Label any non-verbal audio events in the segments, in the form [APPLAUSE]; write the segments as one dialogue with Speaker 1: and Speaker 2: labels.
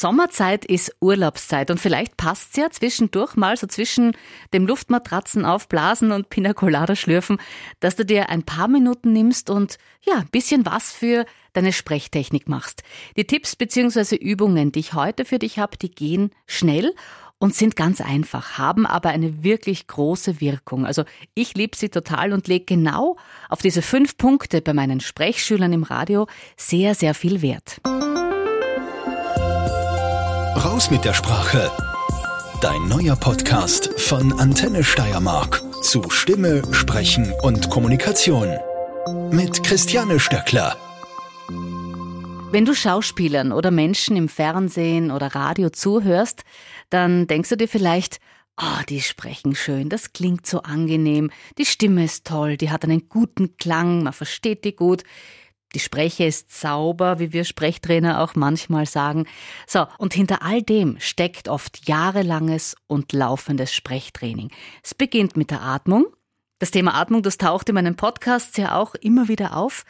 Speaker 1: Sommerzeit ist Urlaubszeit und vielleicht passt's ja zwischendurch mal so zwischen dem Luftmatratzen aufblasen und Pina schlürfen, dass du dir ein paar Minuten nimmst und ja, ein bisschen was für deine Sprechtechnik machst. Die Tipps bzw. Übungen, die ich heute für dich habe, die gehen schnell und sind ganz einfach, haben aber eine wirklich große Wirkung. Also ich liebe sie total und lege genau auf diese fünf Punkte bei meinen Sprechschülern im Radio sehr, sehr viel Wert.
Speaker 2: Raus mit der Sprache. Dein neuer Podcast von Antenne Steiermark zu Stimme, Sprechen und Kommunikation. Mit Christiane Stöckler.
Speaker 1: Wenn du Schauspielern oder Menschen im Fernsehen oder Radio zuhörst, dann denkst du dir vielleicht, oh, die sprechen schön, das klingt so angenehm, die Stimme ist toll, die hat einen guten Klang, man versteht die gut. Die Spreche ist sauber, wie wir Sprechtrainer auch manchmal sagen. So, und hinter all dem steckt oft jahrelanges und laufendes Sprechtraining. Es beginnt mit der Atmung. Das Thema Atmung, das taucht in meinen Podcasts ja auch immer wieder auf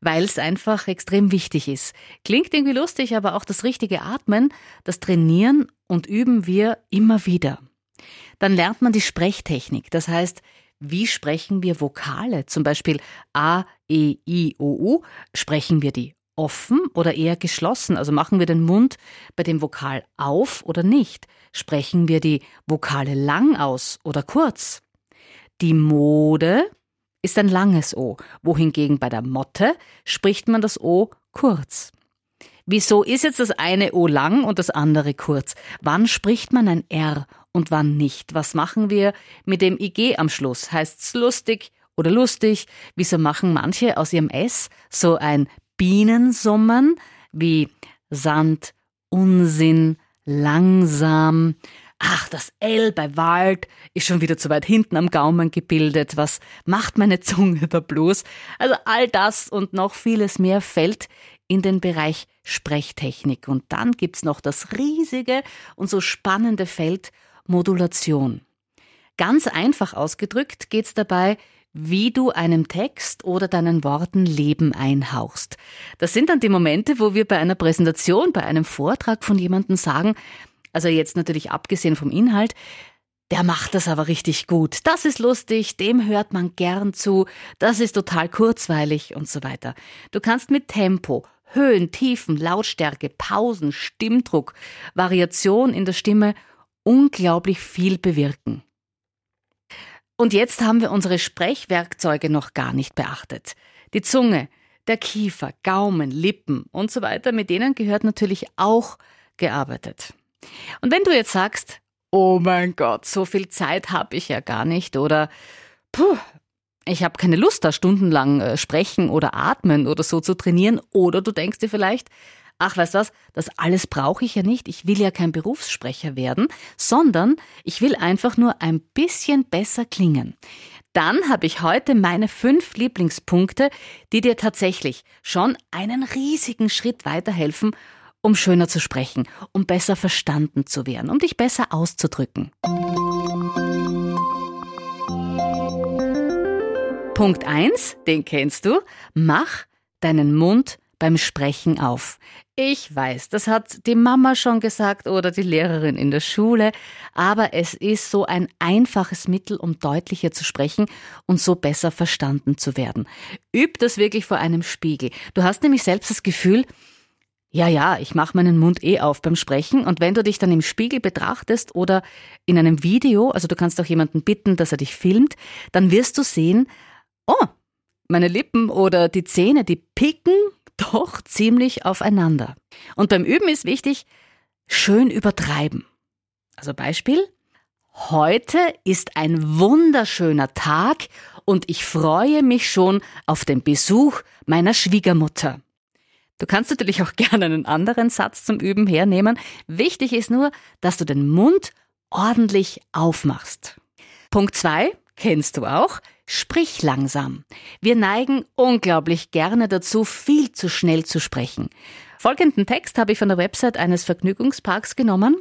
Speaker 1: weil es einfach extrem wichtig ist. Klingt irgendwie lustig, aber auch das richtige Atmen, das trainieren und üben wir immer wieder. Dann lernt man die Sprechtechnik, das heißt, wie sprechen wir Vokale, zum Beispiel A, E, I, O, U, sprechen wir die offen oder eher geschlossen, also machen wir den Mund bei dem Vokal auf oder nicht, sprechen wir die Vokale lang aus oder kurz. Die Mode ist ein langes O, wohingegen bei der Motte spricht man das O kurz. Wieso ist jetzt das eine O lang und das andere kurz? Wann spricht man ein R und wann nicht? Was machen wir mit dem IG am Schluss? Heißt's lustig oder lustig? Wieso machen manche aus ihrem S so ein Bienensummen wie Sand, Unsinn, langsam? Ach, das L bei Wald ist schon wieder zu weit hinten am Gaumen gebildet. Was macht meine Zunge da bloß? Also all das und noch vieles mehr fällt in den Bereich Sprechtechnik. Und dann gibt's noch das riesige und so spannende Feld Modulation. Ganz einfach ausgedrückt geht's dabei, wie du einem Text oder deinen Worten Leben einhauchst. Das sind dann die Momente, wo wir bei einer Präsentation, bei einem Vortrag von jemandem sagen, also jetzt natürlich abgesehen vom Inhalt, der macht das aber richtig gut. Das ist lustig, dem hört man gern zu, das ist total kurzweilig und so weiter. Du kannst mit Tempo, Höhen, Tiefen, Lautstärke, Pausen, Stimmdruck, Variation in der Stimme unglaublich viel bewirken. Und jetzt haben wir unsere Sprechwerkzeuge noch gar nicht beachtet. Die Zunge, der Kiefer, Gaumen, Lippen und so weiter, mit denen gehört natürlich auch gearbeitet. Und wenn du jetzt sagst, oh mein Gott, so viel Zeit habe ich ja gar nicht oder puh, ich habe keine Lust, da stundenlang äh, sprechen oder atmen oder so zu trainieren, oder du denkst dir vielleicht, ach, weißt was, das alles brauche ich ja nicht, ich will ja kein Berufssprecher werden, sondern ich will einfach nur ein bisschen besser klingen. Dann habe ich heute meine fünf Lieblingspunkte, die dir tatsächlich schon einen riesigen Schritt weiterhelfen um schöner zu sprechen, um besser verstanden zu werden, um dich besser auszudrücken. Punkt 1, den kennst du, mach deinen Mund beim Sprechen auf. Ich weiß, das hat die Mama schon gesagt oder die Lehrerin in der Schule, aber es ist so ein einfaches Mittel, um deutlicher zu sprechen und so besser verstanden zu werden. Üb das wirklich vor einem Spiegel. Du hast nämlich selbst das Gefühl, ja, ja, ich mache meinen Mund eh auf beim Sprechen und wenn du dich dann im Spiegel betrachtest oder in einem Video, also du kannst auch jemanden bitten, dass er dich filmt, dann wirst du sehen, oh, meine Lippen oder die Zähne, die picken doch ziemlich aufeinander. Und beim Üben ist wichtig, schön übertreiben. Also Beispiel, heute ist ein wunderschöner Tag und ich freue mich schon auf den Besuch meiner Schwiegermutter. Du kannst natürlich auch [LAUGHS] gerne einen anderen Satz zum Üben hernehmen. Wichtig ist nur, dass du den Mund ordentlich aufmachst. Punkt zwei kennst du auch. Sprich langsam. Wir neigen unglaublich gerne dazu, viel zu schnell zu sprechen. Folgenden Text habe ich von der Website eines Vergnügungsparks genommen.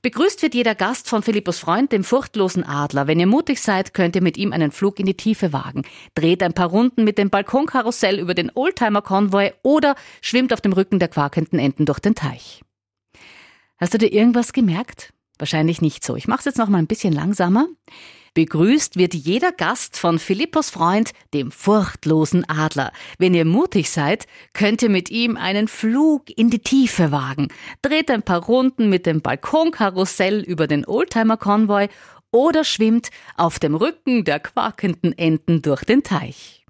Speaker 1: Begrüßt wird jeder Gast von Philippus Freund, dem furchtlosen Adler. Wenn ihr mutig seid, könnt ihr mit ihm einen Flug in die Tiefe wagen. Dreht ein paar Runden mit dem Balkonkarussell über den Oldtimer-Konvoi oder schwimmt auf dem Rücken der quakenden Enten durch den Teich. Hast du dir irgendwas gemerkt? Wahrscheinlich nicht so. Ich mache es jetzt noch mal ein bisschen langsamer. Begrüßt wird jeder Gast von Philippos Freund, dem furchtlosen Adler. Wenn ihr mutig seid, könnt ihr mit ihm einen Flug in die Tiefe wagen. Dreht ein paar Runden mit dem Balkonkarussell über den Oldtimer-Konvoi oder schwimmt auf dem Rücken der quakenden Enten durch den Teich.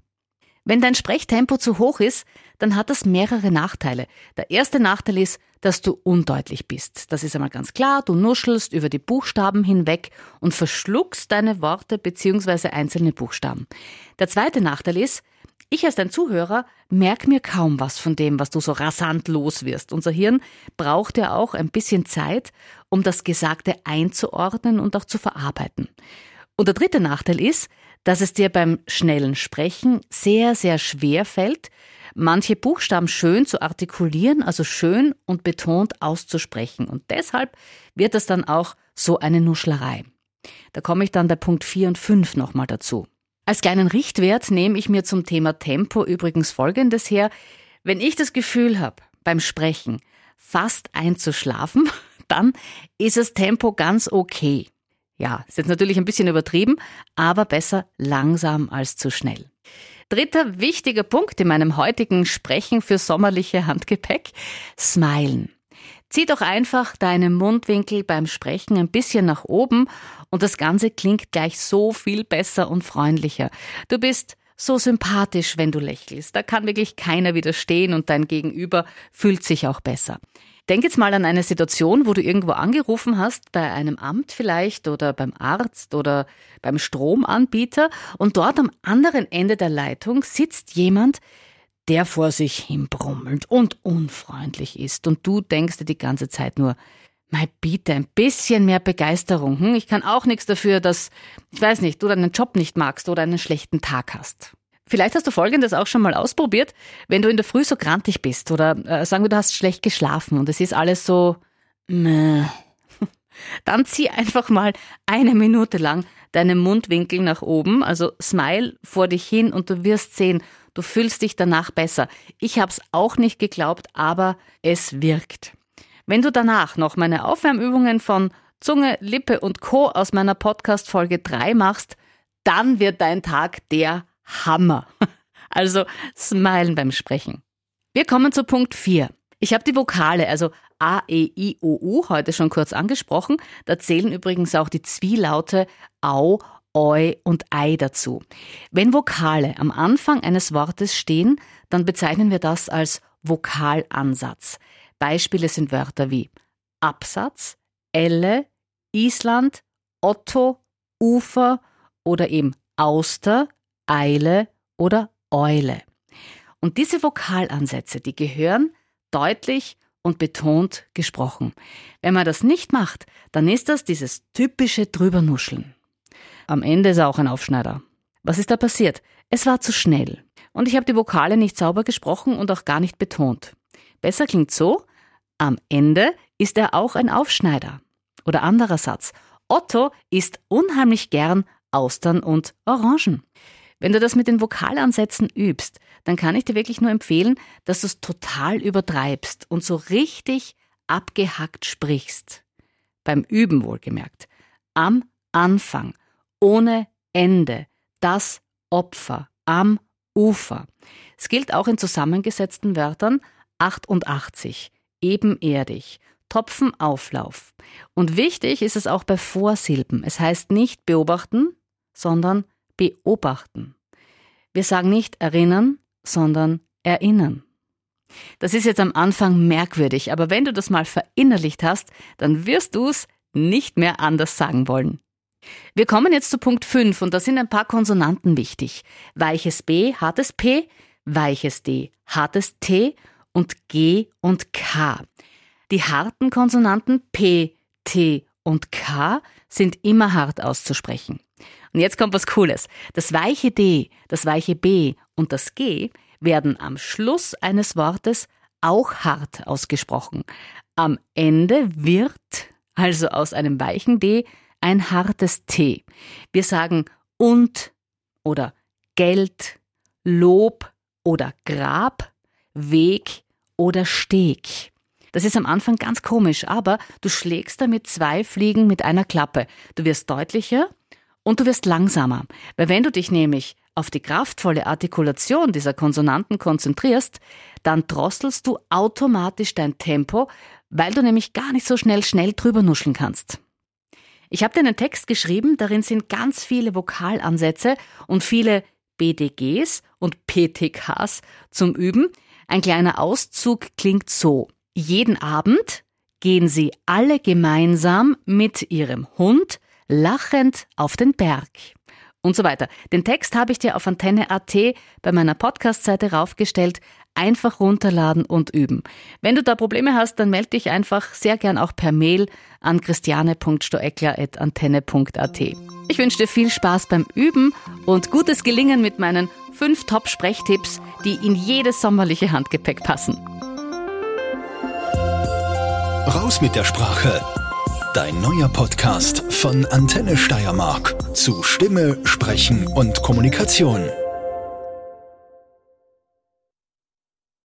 Speaker 1: Wenn dein Sprechtempo zu hoch ist, dann hat das mehrere Nachteile. Der erste Nachteil ist, dass du undeutlich bist. Das ist einmal ganz klar. Du nuschelst über die Buchstaben hinweg und verschluckst deine Worte bzw. einzelne Buchstaben. Der zweite Nachteil ist, ich als dein Zuhörer merke mir kaum was von dem, was du so rasant los wirst. Unser Hirn braucht ja auch ein bisschen Zeit, um das Gesagte einzuordnen und auch zu verarbeiten. Und der dritte Nachteil ist, dass es dir beim schnellen Sprechen sehr, sehr schwer fällt, manche Buchstaben schön zu artikulieren, also schön und betont auszusprechen. Und deshalb wird es dann auch so eine Nuschlerei. Da komme ich dann bei Punkt 4 und 5 nochmal dazu. Als kleinen Richtwert nehme ich mir zum Thema Tempo übrigens Folgendes her. Wenn ich das Gefühl habe, beim Sprechen fast einzuschlafen, [LAUGHS] dann ist das Tempo ganz okay. Ja, ist jetzt natürlich ein bisschen übertrieben, aber besser langsam als zu schnell. Dritter wichtiger Punkt in meinem heutigen Sprechen für sommerliche Handgepäck. Smilen. Zieh doch einfach deinen Mundwinkel beim Sprechen ein bisschen nach oben und das Ganze klingt gleich so viel besser und freundlicher. Du bist so sympathisch, wenn du lächelst. Da kann wirklich keiner widerstehen und dein Gegenüber fühlt sich auch besser. Denk jetzt mal an eine Situation, wo du irgendwo angerufen hast, bei einem Amt vielleicht oder beim Arzt oder beim Stromanbieter und dort am anderen Ende der Leitung sitzt jemand, der vor sich hin brummelt und unfreundlich ist und du denkst dir die ganze Zeit nur, Mei, bitte, ein bisschen mehr Begeisterung. Hm? Ich kann auch nichts dafür, dass, ich weiß nicht, du deinen Job nicht magst oder einen schlechten Tag hast. Vielleicht hast du Folgendes auch schon mal ausprobiert, wenn du in der Früh so grantig bist oder äh, sagen wir, du hast schlecht geschlafen und es ist alles so, meh. [LAUGHS] Dann zieh einfach mal eine Minute lang deinen Mundwinkel nach oben, also smile vor dich hin und du wirst sehen, du fühlst dich danach besser. Ich habe es auch nicht geglaubt, aber es wirkt. Wenn du danach noch meine Aufwärmübungen von Zunge, Lippe und Co. aus meiner Podcast Folge 3 machst, dann wird dein Tag der Hammer. [LAUGHS] Also smilen beim Sprechen. Wir kommen zu Punkt 4. Ich habe die Vokale, also A, E, I, O, U, heute schon kurz angesprochen. Da zählen übrigens auch die Zwielaute Au, Oi und Ei dazu. Wenn Vokale am Anfang eines Wortes stehen, dann bezeichnen wir das als Vokalansatz. Beispiele sind Wörter wie Absatz, Elle, Island, Otto, Ufer oder eben Auster, Eile oder Eule. Und diese Vokalansätze, die gehören deutlich und betont gesprochen. Wenn man das nicht macht, dann ist das dieses typische Drübernuscheln. Am Ende ist er auch ein Aufschneider. Was ist da passiert? Es war zu schnell. Und ich habe die Vokale nicht sauber gesprochen und auch gar nicht betont. Besser klingt so, am Ende ist er auch ein Aufschneider. Oder anderer Satz. Otto isst unheimlich gern Austern und Orangen. Wenn du das mit den Vokalansätzen übst, dann kann ich dir wirklich nur empfehlen, dass du es total übertreibst und so richtig abgehackt sprichst. Beim Üben wohlgemerkt. Am Anfang, ohne Ende, das Opfer, am Ufer. Es gilt auch in zusammengesetzten Wörtern 88, ebenerdig, Topfenauflauf. Und wichtig ist es auch bei Vorsilben. Es heißt nicht beobachten, sondern beobachten. Wir sagen nicht erinnern, sondern erinnern. Das ist jetzt am Anfang merkwürdig, aber wenn du das mal verinnerlicht hast, dann wirst du es nicht mehr anders sagen wollen. Wir kommen jetzt zu Punkt 5 und da sind ein paar Konsonanten wichtig. Weiches B, hartes P, weiches D, hartes T und G und K. Die harten Konsonanten P, T und K sind immer hart auszusprechen. Und jetzt kommt was Cooles. Das weiche D, das weiche B und das G werden am Schluss eines Wortes auch hart ausgesprochen. Am Ende wird also aus einem weichen D ein hartes T. Wir sagen und oder Geld, Lob oder Grab, Weg oder Steg. Das ist am Anfang ganz komisch, aber du schlägst damit zwei Fliegen mit einer Klappe. Du wirst deutlicher und du wirst langsamer. Weil wenn du dich nämlich auf die kraftvolle Artikulation dieser Konsonanten konzentrierst, dann drosselst du automatisch dein Tempo, weil du nämlich gar nicht so schnell schnell drüber nuscheln kannst. Ich habe dir einen Text geschrieben, darin sind ganz viele Vokalansätze und viele BDGs und PTKs zum Üben. Ein kleiner Auszug klingt so. Jeden Abend gehen sie alle gemeinsam mit ihrem Hund lachend auf den Berg und so weiter. Den Text habe ich dir auf Antenne.at bei meiner Podcast-Seite raufgestellt. Einfach runterladen und üben. Wenn du da Probleme hast, dann melde dich einfach sehr gern auch per Mail an christiane.stoeckler.antenne.at. Ich wünsche dir viel Spaß beim Üben und gutes Gelingen mit meinen fünf Top-Sprechtipps, die in jedes sommerliche Handgepäck passen.
Speaker 2: Raus mit der Sprache Dein neuer Podcast von Antenne Steiermark zu Stimme, Sprechen und Kommunikation.